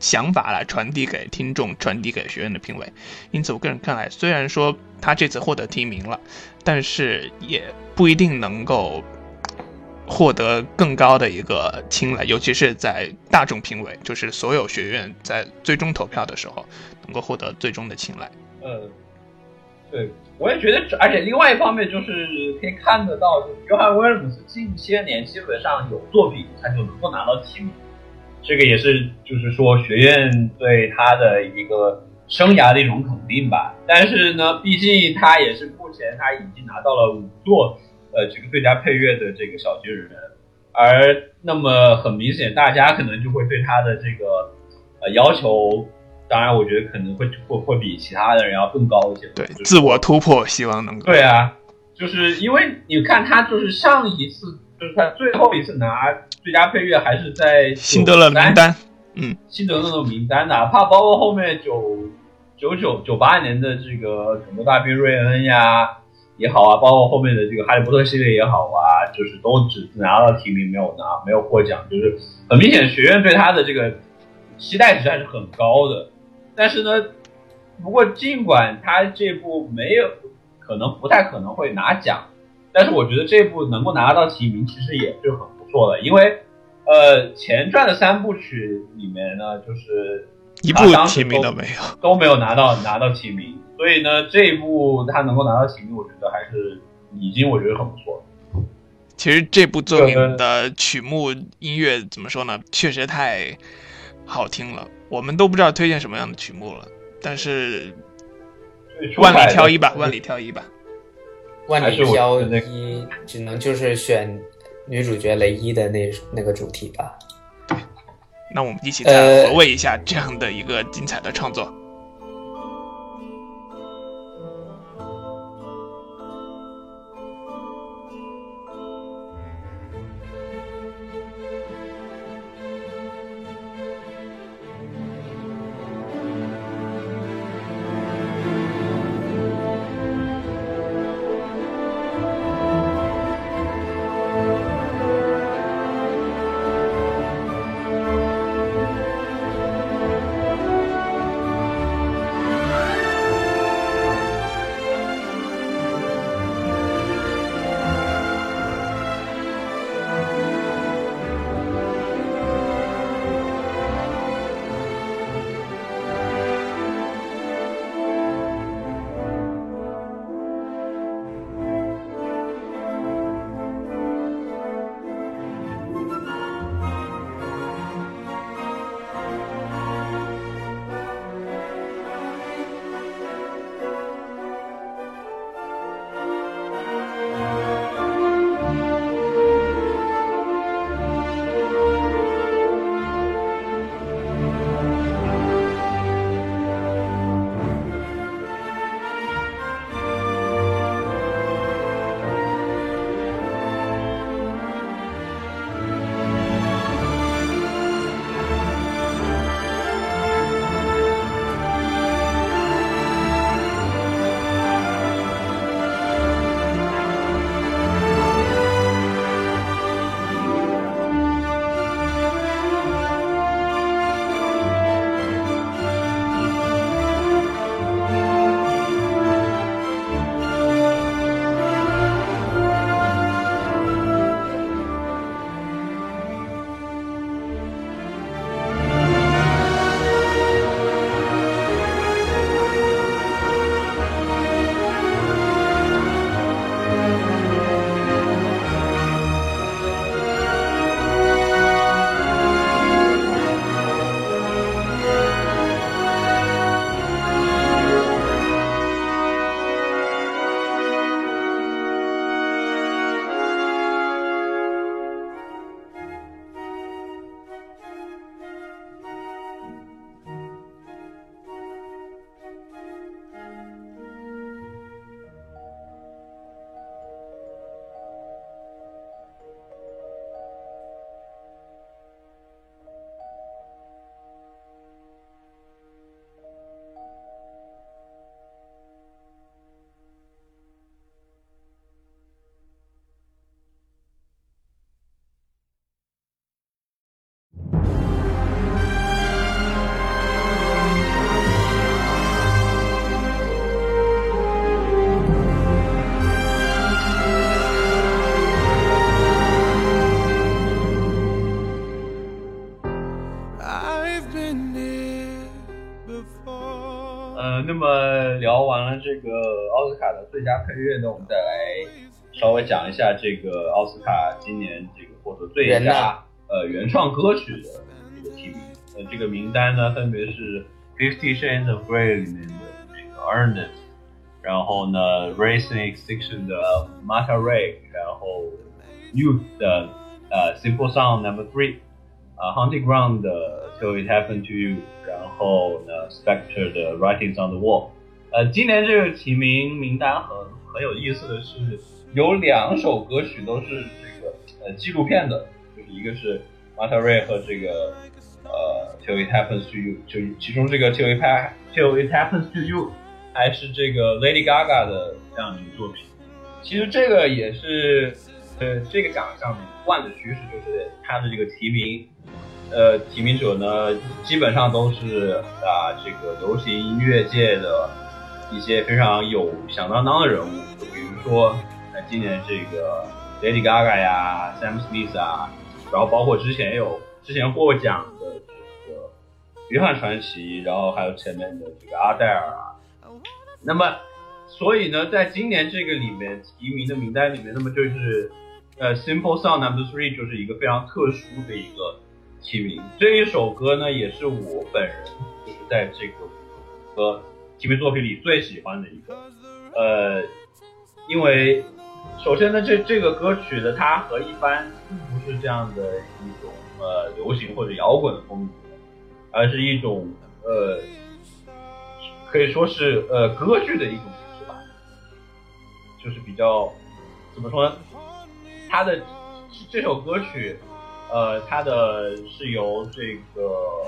想法来传递给听众、传递给学院的评委。因此，我个人看来，虽然说他这次获得提名了，但是也不一定能够获得更高的一个青睐，尤其是在大众评委，就是所有学院在最终投票的时候，能够获得最终的青睐。呃，对，我也觉得，而且另外一方面就是可以看得到，就约翰威尔姆斯近些年基本上有作品他就能够拿到提名，这个也是就是说学院对他的一个生涯的一种肯定吧。但是呢，毕竟他也是目前他已经拿到了五座呃这个最佳配乐的这个小金人，而那么很明显，大家可能就会对他的这个呃要求。当然，我觉得可能会会会比其他的人要更高一些。对就是，自我突破，希望能够对啊，就是因为你看他就是上一次，就是他最后一次拿最佳配乐还是在辛德勒名单。嗯，辛德勒的名单，哪怕包括后面九九九九八年的这个《拯救大兵瑞恩》呀也好啊，包括后面的这个《哈利波特》系列也好啊，就是都只拿到提名，没有拿没有获奖，就是很明显学院对他的这个期待值还是很高的。但是呢，不过尽管他这部没有可能不太可能会拿奖，但是我觉得这部能够拿到提名其实也是很不错的，因为呃，前传的三部曲里面呢，就是一部提名都没有，都没有拿到拿到提名，所以呢，这一部他能够拿到提名，我觉得还是已经我觉得很不错。其实这部作品的曲目音乐怎么说呢？确实太好听了，我们都不知道推荐什么样的曲目了。但是万里挑一吧，万里挑一吧，万里挑一只能就是选女主角雷伊的那那个主题吧。对那我们一起再回味一下这样的一个精彩的创作。最佳配乐呢，我们再来稍微讲一下这个奥斯卡今年这个获得最佳呃原创歌曲的这个提名。呃，这个名单呢分别是《Fifty Shades of Grey》里面的这个 Ernest，然后呢《Racing Extinction》的 Mata Ray，然后 Youth 的呃 Simple Song Number Three，啊 Hunting Ground 的 Till It Happened to You，然后呢 Spectre 的 Writings on the Wall。呃，今年这个提名名单很很有意思的是，有两首歌曲都是这个呃纪录片的，就是一个是 Marta Ray 和这个呃 Till It Happens to You，就其中这个 Till It Till It Happens to You 还是这个 Lady Gaga 的这样一个作品。其实这个也是呃这个奖项一贯的趋势，就是它的这个提名呃提名者呢基本上都是啊这个流行音乐界的。一些非常有响当当的人物，就比如说，呃，今年这个 Lady Gaga 呀，Sam Smith 啊，然后包括之前有之前获奖的这个约翰传奇，然后还有前面的这个阿黛尔啊。那么，所以呢，在今年这个里面提名的名单里面，那么就是呃，Simple Song Number Three 就是一个非常特殊的一个提名。这一首歌呢，也是我本人就是在这个歌提名作品里最喜欢的一个。呃，因为首先呢，这这个歌曲的它和一般并不是这样的一种呃流行或者摇滚风格，而是一种呃可以说是呃歌剧的一种形式吧，就是比较怎么说呢？它的这首歌曲，呃，它的是由这个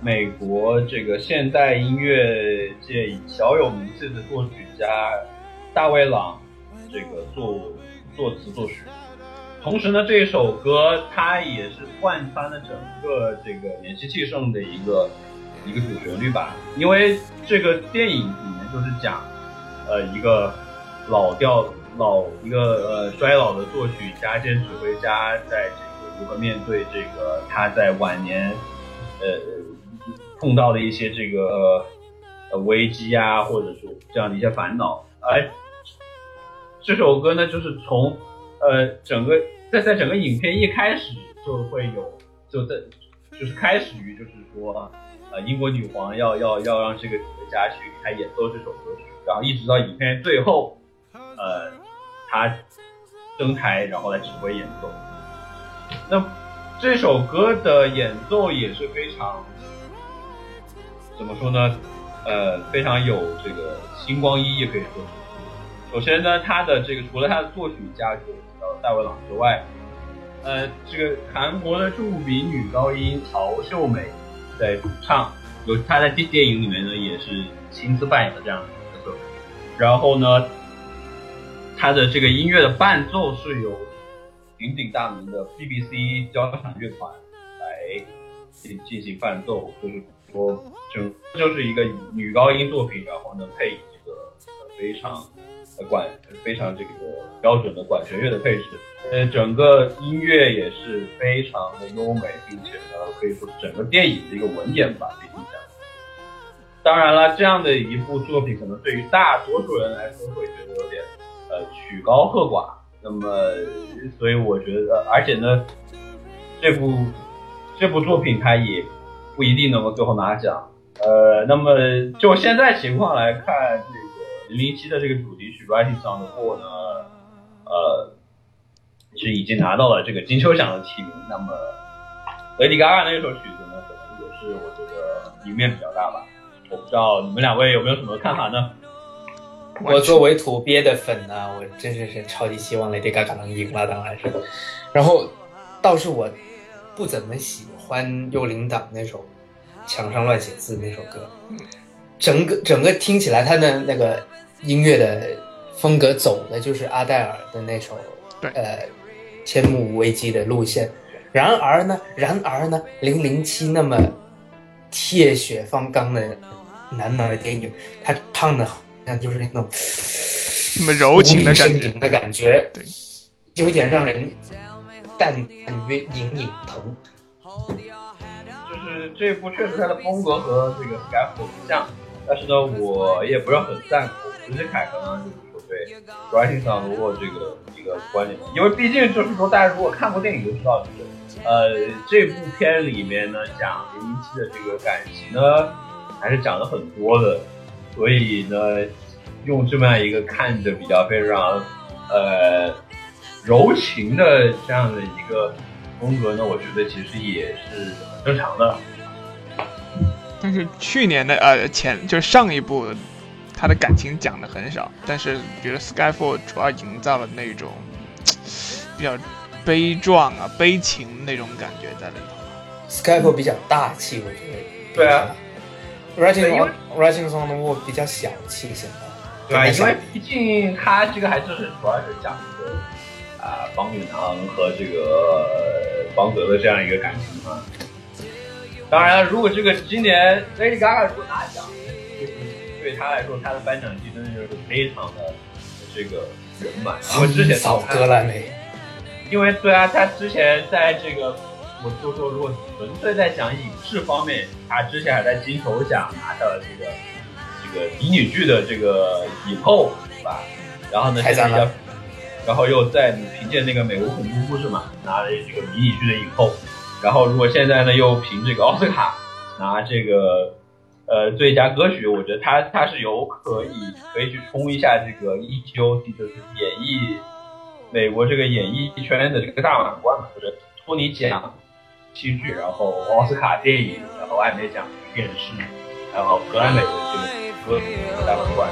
美国这个现代音乐界小有名气的作曲家大卫朗这个作作词作曲。同时呢，这首歌它也是贯穿了整个这个年轻气盛的一个一个主旋律吧，因为这个电影里面就是讲，呃，一个老调老一个呃衰老的作曲家兼指挥家，在如何面对这个他在晚年呃碰到的一些这个呃危机啊，或者说这样的一些烦恼。而这首歌呢，就是从呃整个在在整个影片一开始就会有就在就是开始于就是说。呃，英国女皇要要要让这个指挥家去给她演奏这首歌曲，然后一直到影片最后，呃，他登台然后来指挥演奏。那这首歌的演奏也是非常怎么说呢？呃，非常有这个星光熠熠，可以说是。首先呢，他的这个除了他的作曲家就叫戴维朗之外，呃，这个韩国的著名女高音曹秀美。在主唱，有她在电电影里面呢，也是亲自扮演的这样的角色。然后呢，他的这个音乐的伴奏是由鼎鼎大名的 BBC 交响乐团来进进行伴奏，就是说，整就是一个女高音作品，然后呢配这个非常管非常这个标准的管弦乐的配置。呃，整个音乐也是非常的优美，并且呢，可以说整个电影的一个文演吧，可以讲。当然了，这样的一部作品，可能对于大多数人来说会觉得有点呃曲高和寡。那么，所以我觉得，而且呢，这部这部作品它也不一定能够最后拿奖。呃，那么就现在情况来看，这个零零七的这个主题曲《Writing on the Wall》呢，呃。是已经拿到了这个金秋奖的提名。那么，Lady Gaga 那首曲子呢，可能也是我觉得赢面比较大吧。我不知道你们两位有没有什么看法呢？我作为土鳖的粉呢，我真是是超级希望 Lady Gaga 能赢了，当然是。然后，倒是我不怎么喜欢幽灵党那首《墙上乱写字》那首歌，整个整个听起来，他的那个音乐的风格走的就是阿黛尔的那首，呃。千木危机的路线，然而呢，然而呢，零零七那么铁血方刚的男男的电影，他唱的好像就是那种那么柔情的感觉的感觉，对，有点让人淡淡约隐隐疼。就是这部确实它的风格和这个 Skyfall 很像，但是呢，我也不是很赞同。直接凯可能就是说对 Writing 上如果这个。一个观点，因为毕竟就是说，大家如果看过电影就知道，就是呃，这部片里面呢讲零零七的这个感情呢，还是讲了很多的，所以呢，用这么样一个看着比较非常呃柔情的这样的一个风格呢，我觉得其实也是很正常的。但是去年的呃前就是上一部。他的感情讲的很少，但是觉得 Skyfall 主要营造了那种比较悲壮啊、悲情那种感觉在里头。Skyfall 比较大气，我觉得。对啊。Writing on Writing on the Wall 比较小气，显得。对啊，因为毕竟他这个还是主要是讲这个啊方宇堂和这个方德的这样一个感情嘛。当然了，如果这个今年 Lady Gaga 如果拿奖。对他来说，他的颁奖季真的就是非常的这个圆满。因为之前扫歌了没？因为对啊，他之前在这个，我就说如果纯粹在讲影视方面，他之前还在金球奖拿下了这个这个迷你剧的这个影后，是吧？然后呢，现在然后又在凭借那个美国恐怖故事嘛，拿了这个迷你剧的影后。然后如果现在呢，又凭这个奥斯卡拿这个呃最佳歌曲，我觉得他他是有可以可以去冲一下这个 ETOC，就是演艺美国这个演艺圈的这个大满贯嘛，就是托尼奖戏剧，然后奥斯卡电影，然后艾美奖电视，然后格莱美的这个歌曲大满贯，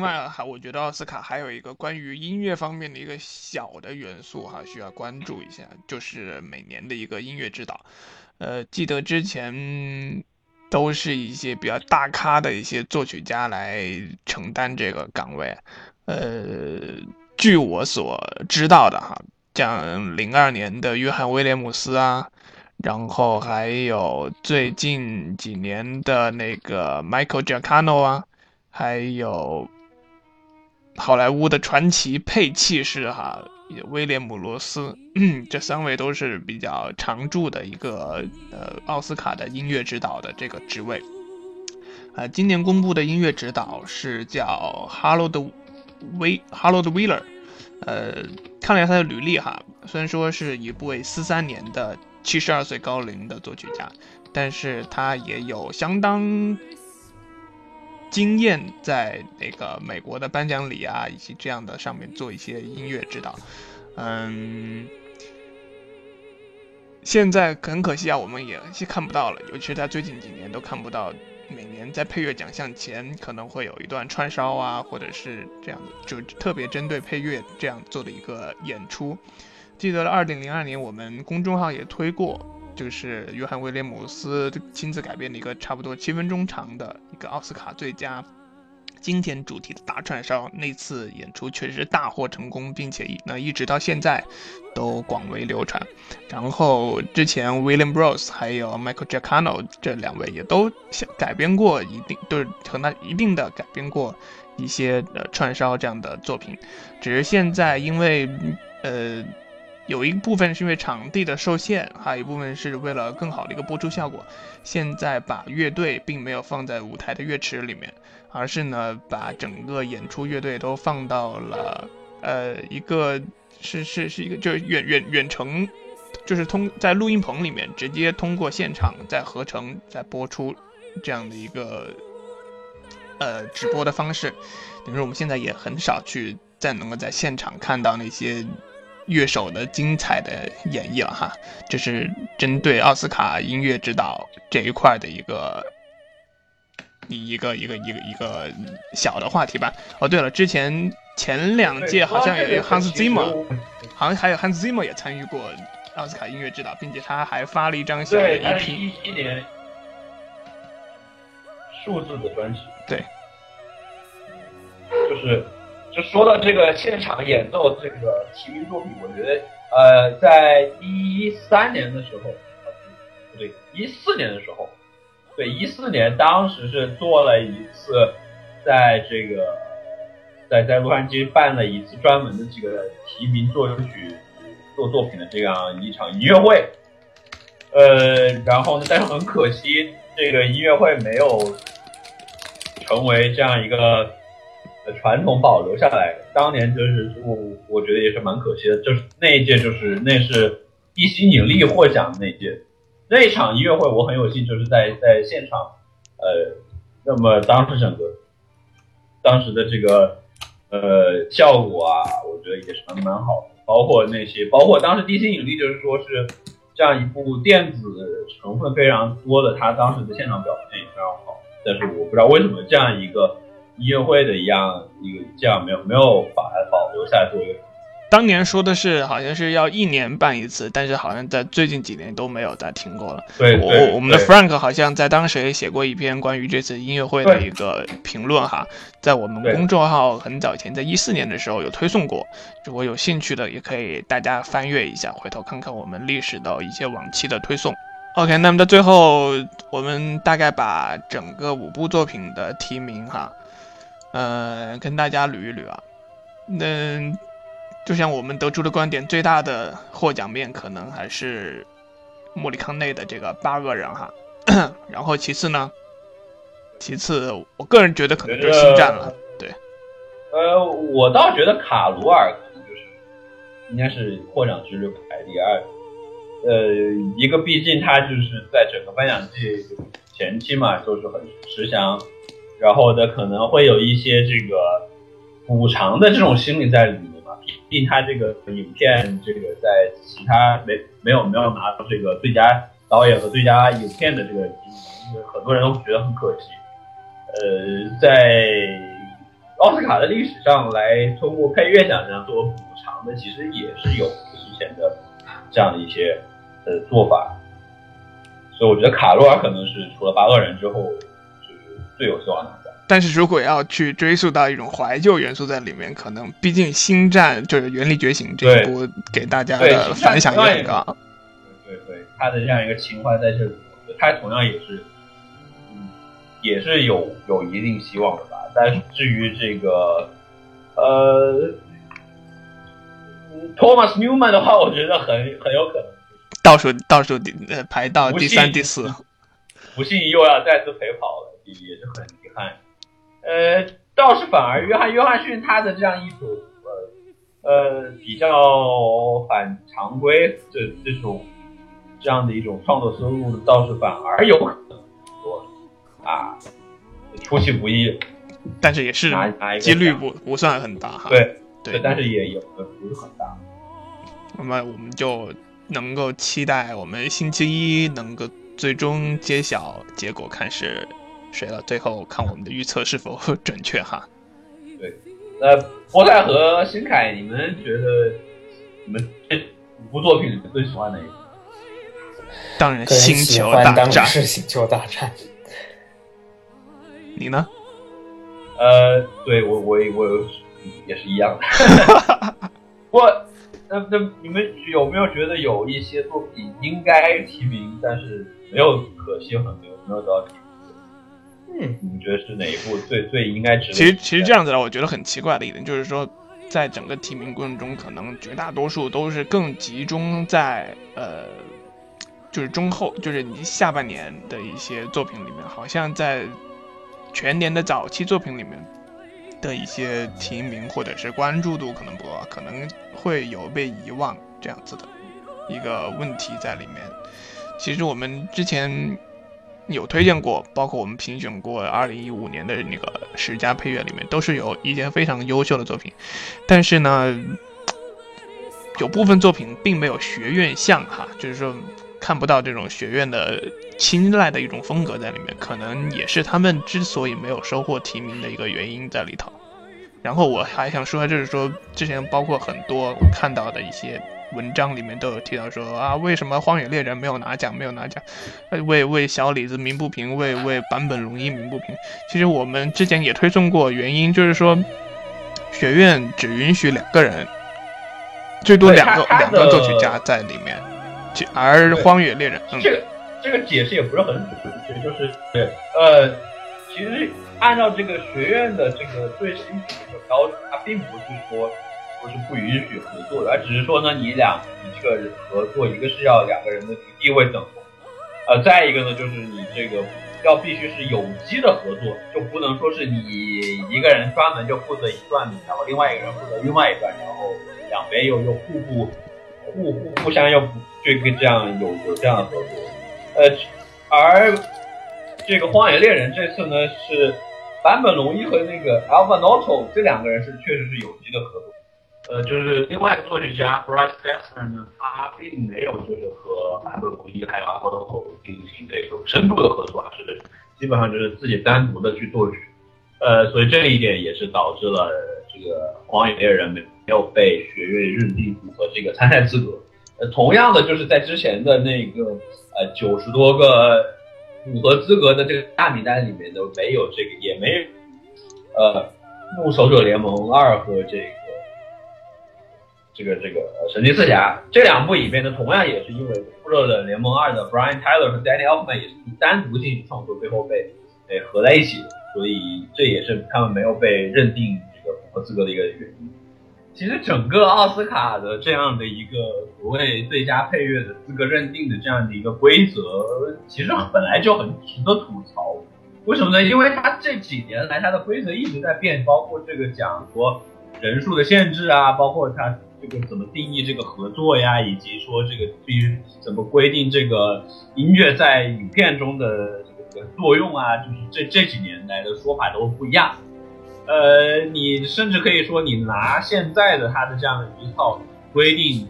另外还我觉得奥斯卡还有一个关于音乐方面的一个小的元素哈，需要关注一下，就是每年的一个音乐指导。呃，记得之前都是一些比较大咖的一些作曲家来承担这个岗位。呃，据我所知道的哈，像零二年的约翰威廉姆斯啊，然后还有最近几年的那个 Michael Giacchino 啊，还有好莱坞的传奇配器士哈，威廉姆罗斯，这三位都是比较常驻的一个呃奥斯卡的音乐指导的这个职位。呃，今年公布的音乐指导是叫 Harold We Harold Wheeler，呃，看了一下他的履历哈，虽然说是一位四三年的七十二岁高龄的作曲家，但是他也有相当经验在那个美国的颁奖礼啊，以及这样的上面做一些音乐指导。嗯，现在很可惜啊，我们也是看不到了，尤其是在最近几年都看不到。每年在配乐奖项前可能会有一段串烧啊，或者是这样的，就特别针对配乐这样做的一个演出。记得二零零二年我们公众号也推过，就是约翰威廉姆斯亲自改编的一个差不多七分钟长的一个奥斯卡最佳经典主题的大串烧。那次演出确实大获成功，并且那一直到现在都广为流传。然后之前 William Bros 还有 Michael Giacchino 这两位也都改编过一定，都是和他一定的改编过一些串烧这样的作品。只是现在因为呃。有一部分是因为场地的受限，还有一部分是为了更好的一个播出效果。现在把乐队并没有放在舞台的乐池里面，而是呢把整个演出乐队都放到了呃一个是是是一个就是远远远程，就是通在录音棚里面直接通过现场再合成再播出这样的一个呃直播的方式。等于说我们现在也很少去再能够在现场看到那些。乐手的精彩的演绎了哈，这是针对奥斯卡音乐指导这一块的一个一个一个一个一个小的话题吧。哦，对了，之前前两届好像也有 Hans Zimmer，好像还有 Hans Zimmer 也参与过奥斯卡音乐指导，并且他还发了一张小的对，他是 EP。一一年数字的专辑，对，就是就说到这个现场演奏这个提名作品，我觉得呃，在一三年的时候，不对，一四年的时候，对一四年当时是做了一次，在这个在在洛杉矶办了一次专门的这个提名作曲做作品的这样一场音乐会。呃，然后呢，但是很可惜，这个音乐会没有成为这样一个传统保留下来。当年就是我我觉得也是蛮可惜的，就是那一届就是那是地心引力获奖的那一届，那一场音乐会我很有幸就是在在现场，呃，那么当时整个当时的这个呃效果啊，我觉得也是蛮蛮好的，包括那些包括当时地心引力就是说是。这样一部电子成分非常多的，他当时的现场表现也非常好。但是我不知道为什么这样一个音乐会的一样一个这样没有没有把它保留下来作为。当年说的是好像是要一年办一次，但是好像在最近几年都没有再听过了。对，我我们的 Frank 好像在当时也写过一篇关于这次音乐会的一个评论哈，在我们公众号很早以前，在一四年的时候有推送过。如果有兴趣的，也可以大家翻阅一下，回头看看我们历史的一些往期的推送。OK，那么到最后，我们大概把整个五部作品的提名哈，呃，跟大家捋一捋啊，那。就像我们得出的观点，最大的获奖面可能还是莫里康内的这个八个人哈，<coughs> 然后其次呢，其次我个人觉得可能就是星战了，对。呃，我倒觉得卡罗尔可能就是应该是获奖几率排第二，呃，一个毕竟他就是在整个颁奖季前期嘛，就是很吃香，然后呢可能会有一些这个补偿的这种心理在里面。毕竟他这个影片，这个在其他没没有没有拿到这个最佳导演和最佳影片的这个，很多人都觉得很可惜。呃，在奥斯卡的历史上来通过配乐奖项做补偿的，其实也是有之前的这样的一些呃做法。所以我觉得卡罗尔可能是除了八恶人之后，最有希望的。但是如果要去追溯到一种怀旧元素在里面，可能毕竟《星战》就是《原力觉醒》这一部给大家的反响也很高。对对对，他的这样一个情怀在这里，他同样也是，嗯，也是有有一定希望的吧。但是至于这个，呃，Thomas Newman 的话，我觉得很很有可能倒数倒数第呃排到第三第四，不幸又要再次陪跑了，也是很遗憾。呃，倒是反而约翰约翰逊他的这样一种呃呃比较反常规这这种这样的一种创作思路，倒是反而有可能说啊出其不意，但是也是几率不不算很大哈。对对，但是也有的不是很大。那么我们就能够期待我们星期一能够最终揭晓结果，看是。谁了？最后看我们的预测是否 <laughs> 准确哈？对，呃，波泰和新凯，你们觉得你们这五部作品里最喜欢哪一部？当然，星球大战是星球大战。你呢？呃，对我我我也是一样的。<laughs> 我，那那你们有没有觉得有一些作品应该提名，但是没有可惜很没有没有得到提？嗯，你觉得是哪一部最最应该值？其实其实这样子的，我觉得很奇怪的一点就是说，在整个提名过程中，可能绝大多数都是更集中在呃，就是中后，就是你下半年的一些作品里面，好像在全年的早期作品里面的一些提名或者是关注度可能不高，可能会有被遗忘这样子的一个问题在里面。其实我们之前。有推荐过，包括我们评选过二零一五年的那个十佳配乐里面，都是有一些非常优秀的作品。但是呢，有部分作品并没有学院像哈，就是说看不到这种学院的青睐的一种风格在里面，可能也是他们之所以没有收获提名的一个原因在里头。然后我还想说，就是说之前包括很多我看到的一些。文章里面都有提到说啊，为什么《荒野猎人》没有拿奖？没有拿奖，为为小李子鸣不平，为为坂本龙一鸣不平。其实我们之前也推送过原因，就是说学院只允许两个人，最多两个两个作曲家在里面，而《荒野猎人》这个这个解释也不是很准确，就是对呃，其实按照这个学院的这个最新的标准，它并不是说。不是不允许合作的，而只是说呢，你俩你这个合作，一个是要两个人的地位等同，呃，再一个呢，就是你这个要必须是有机的合作，就不能说是你一个人专门就负责一段，然后另外一个人负责另外一段，然后两边又又互不互互互相又不这个这样有有这样的合作，呃，而这个《荒野猎人》这次呢是坂本龙一和那个 Alpha Noto 这两个人是确实是有机的合作。呃，就是另外一个作曲家 Bryce Dexter 呢，他并没有就是和坂本龙一还有 Alpha Noto 进行这种深度的合作，啊，是基本上就是自己单独的去作曲。呃，所以这一点也是导致了这个《荒野猎人》没没有被学院认定符合这个参赛资格。呃，同样的就是在之前的那个呃九十多个符合资格的这个大名单里面都没有这个，也没呃《牧守者联盟二》和这个这个这个《神奇四侠》这两部影片呢，同样也是因为《复仇者联盟二》的 Brian Tyler 和 Danny Elfman 也是单独进行创作，最后被被合在一起，所以这也是他们没有被认定这个符合资格的一个原因。其实整个奥斯卡的这样的一个所谓最佳配乐的资格认定的这样的一个规则，其实本来就很值得吐槽。为什么呢？因为它这几年来它的规则一直在变，包括这个讲说人数的限制啊，包括它这个怎么定义这个合作呀，以及说这个必须怎么规定这个音乐在影片中的这个作用啊，就是这这几年来的说法都不一样。呃，你甚至可以说，你拿现在的他的这样的一套规定，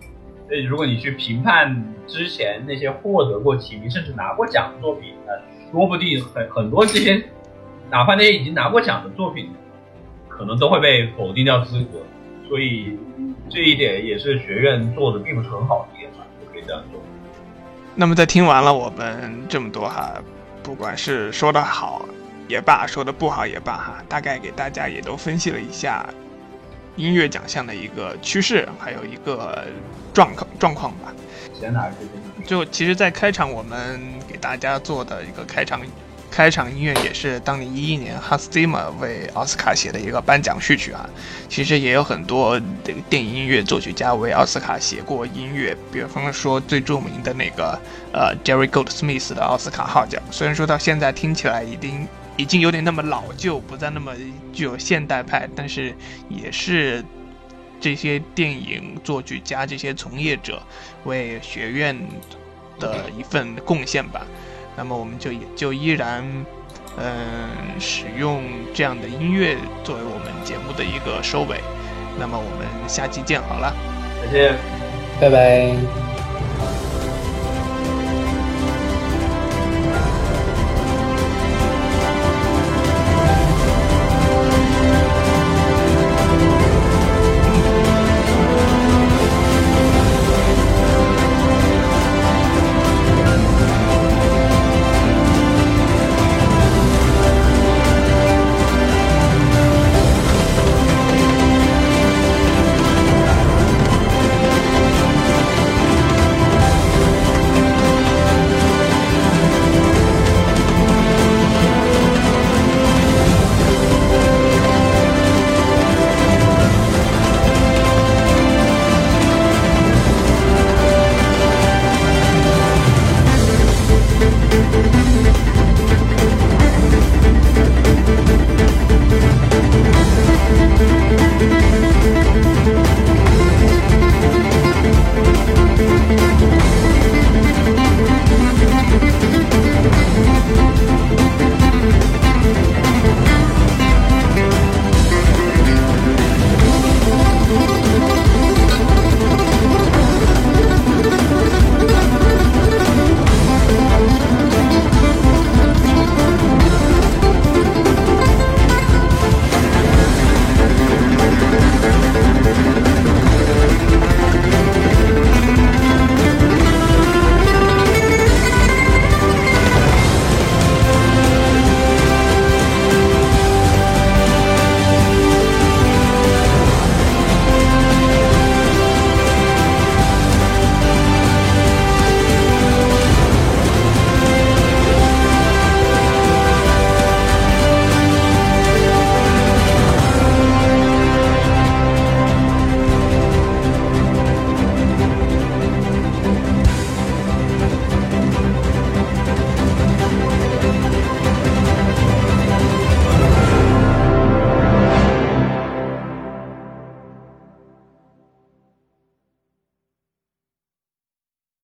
呃，如果你去评判之前那些获得过提名甚至拿过奖的作品，呃，说不定很很多这些，哪怕那些已经拿过奖的作品，可能都会被否定掉资格。所以这一点也是学院做的并不是很好的一点吧，就可以这样说。那么在听完了我们这么多哈，不管是说的好。也罢，说的不好也罢哈，大概给大家也都分析了一下音乐奖项的一个趋势，还有一个状况状况吧。就其实，在开场我们给大家做的一个开场。开场音乐也是当年一一年 Hans Zimmer 为奥斯卡写的一个颁奖序曲啊。其实也有很多这个电影音乐作曲家为奥斯卡写过音乐，比方说最著名的那个呃 Jerry Goldsmith 的奥斯卡号角。虽然说到现在听起来已经已经有点那么老旧，不再那么具有现代派，但是也是这些电影作曲家这些从业者为学院的一份贡献吧。那么我们就也就依然，嗯，使用这样的音乐作为我们节目的一个收尾。那么我们下期见好了，再见，拜拜。